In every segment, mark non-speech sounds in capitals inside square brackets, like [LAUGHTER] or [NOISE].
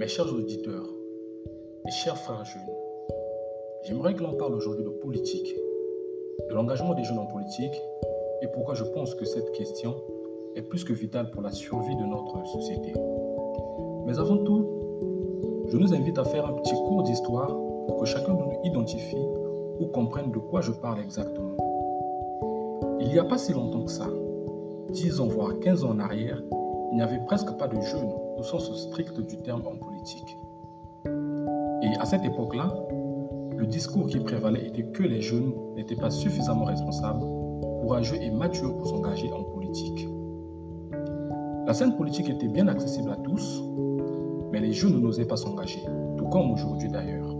Mes chers auditeurs, mes chers frères jeunes, j'aimerais que l'on parle aujourd'hui de politique, de l'engagement des jeunes en politique et pourquoi je pense que cette question est plus que vitale pour la survie de notre société. Mais avant tout, je nous invite à faire un petit cours d'histoire pour que chacun de nous identifie ou comprenne de quoi je parle exactement. Il n'y a pas si longtemps que ça, 10 ans voire 15 ans en arrière, il n'y avait presque pas de jeunes au sens strict du terme en politique. Et à cette époque-là, le discours qui prévalait était que les jeunes n'étaient pas suffisamment responsables, courageux et matures pour s'engager en politique. La scène politique était bien accessible à tous, mais les jeunes n'osaient pas s'engager, tout comme aujourd'hui d'ailleurs.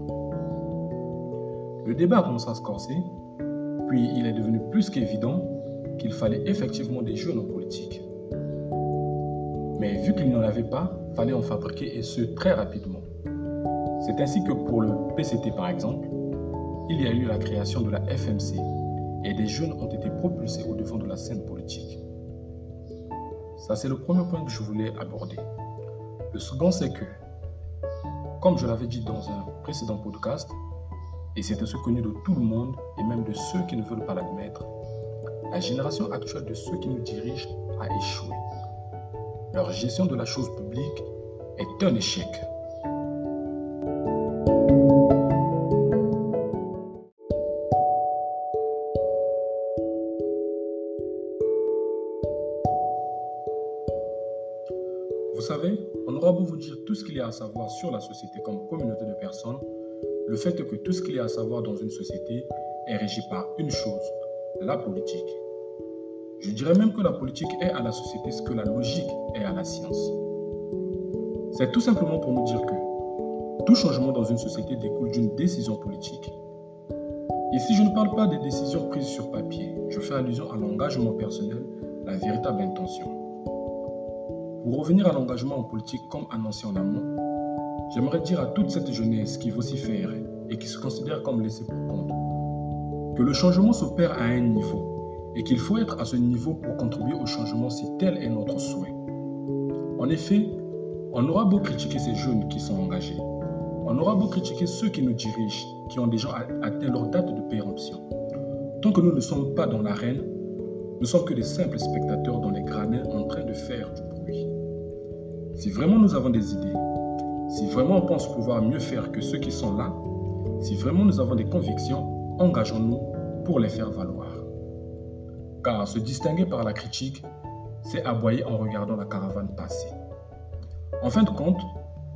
Le débat a commencé à se corser, puis il est devenu plus qu'évident qu'il fallait effectivement des jeunes en politique. Mais vu qu'il n'y en avait pas, fallait en fabriquer et ce très rapidement. C'est ainsi que pour le PCT par exemple, il y a eu la création de la FMC et des jeunes ont été propulsés au devant de la scène politique. Ça, c'est le premier point que je voulais aborder. Le second, c'est que, comme je l'avais dit dans un précédent podcast, et c'est ce connu de tout le monde et même de ceux qui ne veulent pas l'admettre, la génération actuelle de ceux qui nous dirigent a échoué. Leur gestion de la chose publique est un échec. Vous savez, on aura beau vous dire tout ce qu'il y a à savoir sur la société comme communauté de personnes, le fait que tout ce qu'il y a à savoir dans une société est régi par une chose, la politique. Je dirais même que la politique est à la société ce que la logique est à la science. C'est tout simplement pour nous dire que tout changement dans une société découle d'une décision politique. Ici, je ne parle pas des décisions prises sur papier, je fais allusion à l'engagement personnel, la véritable intention. Pour revenir à l'engagement en politique comme annoncé en amont, j'aimerais dire à toute cette jeunesse qui vocifère et qui se considère comme laissée pour compte que le changement s'opère à un niveau et qu'il faut être à ce niveau pour contribuer au changement si tel est notre souhait. En effet, on aura beau critiquer ces jeunes qui sont engagés, on aura beau critiquer ceux qui nous dirigent, qui ont déjà atteint leur date de péremption. Tant que nous ne sommes pas dans l'arène, nous sommes que des simples spectateurs dans les gradins en train de faire du bruit. Si vraiment nous avons des idées, si vraiment on pense pouvoir mieux faire que ceux qui sont là, si vraiment nous avons des convictions, engageons-nous pour les faire valoir. Car se distinguer par la critique, c'est aboyer en regardant la caravane passer. En fin de compte,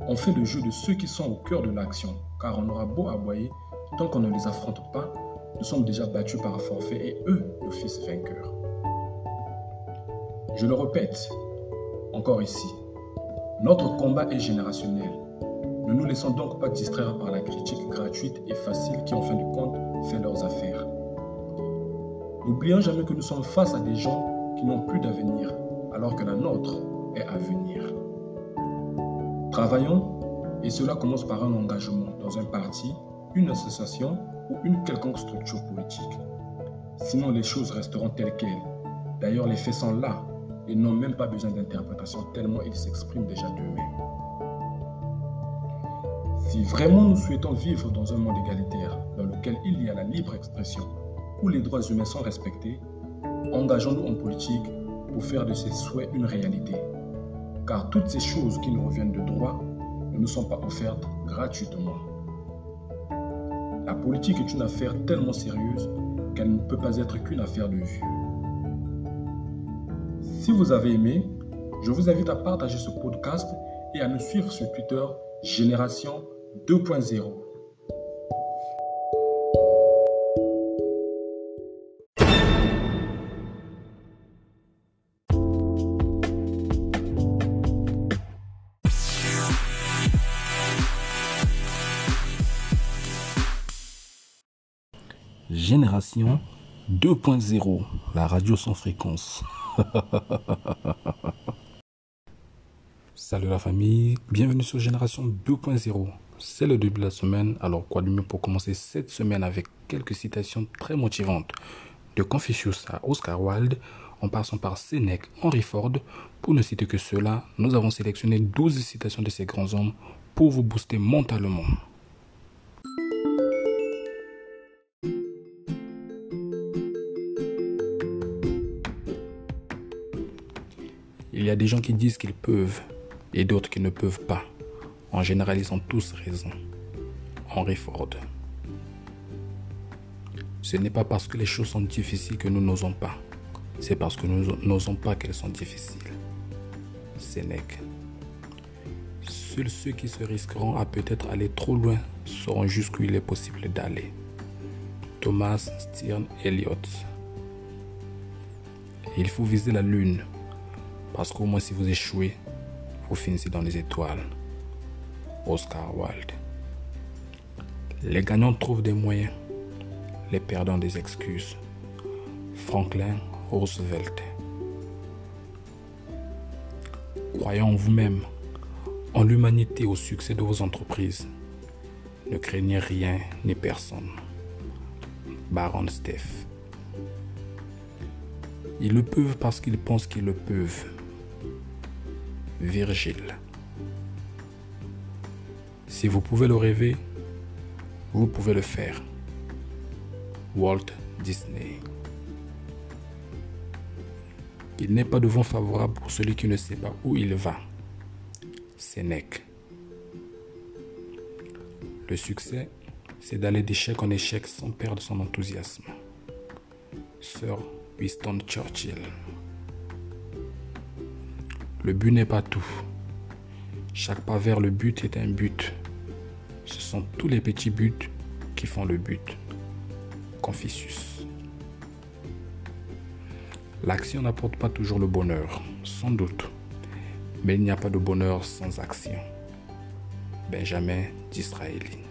on fait le jeu de ceux qui sont au cœur de l'action, car on aura beau aboyer, tant qu'on ne les affronte pas, nous sommes déjà battus par un forfait et eux, le fils vainqueur. Je le répète, encore ici, notre combat est générationnel. Ne nous laissons donc pas distraire par la critique gratuite et facile qui, en fin de compte, fait leurs affaires. N'oublions jamais que nous sommes face à des gens qui n'ont plus d'avenir, alors que la nôtre est à venir. Travaillons, et cela commence par un engagement dans un parti, une association ou une quelconque structure politique. Sinon, les choses resteront telles quelles. D'ailleurs, les faits sont là et n'ont même pas besoin d'interprétation tellement ils s'expriment déjà d'eux-mêmes. Si vraiment nous souhaitons vivre dans un monde égalitaire dans lequel il y a la libre expression, où les droits humains sont respectés, engageons-nous en politique pour faire de ces souhaits une réalité. Car toutes ces choses qui nous reviennent de droit ne nous sont pas offertes gratuitement. La politique est une affaire tellement sérieuse qu'elle ne peut pas être qu'une affaire de vue. Si vous avez aimé, je vous invite à partager ce podcast et à nous suivre sur Twitter Génération 2.0. Génération 2.0, la radio sans fréquence. [LAUGHS] Salut la famille, bienvenue sur Génération 2.0. C'est le début de la semaine, alors quoi de mieux pour commencer cette semaine avec quelques citations très motivantes. De Confucius à Oscar Wilde, en passant par Sénèque, Henry Ford, pour ne citer que cela, nous avons sélectionné 12 citations de ces grands hommes pour vous booster mentalement. Il y a des gens qui disent qu'ils peuvent et d'autres qui ne peuvent pas. En général, ils ont tous raison. Henry Ford. Ce n'est pas parce que les choses sont difficiles que nous n'osons pas. C'est parce que nous n'osons pas qu'elles sont difficiles. Sénèque. Seuls ceux qui se risqueront à peut-être aller trop loin sauront jusqu'où il est possible d'aller. Thomas Stern Eliot. Il faut viser la lune parce qu'au moins si vous échouez, vous finissez dans les étoiles. Oscar Wilde. Les gagnants trouvent des moyens, les perdants des excuses. Franklin Roosevelt. Croyez en vous-même, en l'humanité, au succès de vos entreprises. Ne craignez rien ni personne. Baron Steph. Ils le peuvent parce qu'ils pensent qu'ils le peuvent. Virgile. Si vous pouvez le rêver, vous pouvez le faire. Walt Disney. Il n'est pas de vent favorable pour celui qui ne sait pas où il va. Sénèque. Le succès, c'est d'aller d'échec en échec sans perdre son enthousiasme. Sir Winston Churchill. Le but n'est pas tout. Chaque pas vers le but est un but. Ce sont tous les petits buts qui font le but. Confucius. L'action n'apporte pas toujours le bonheur, sans doute, mais il n'y a pas de bonheur sans action. Benjamin Disraeli.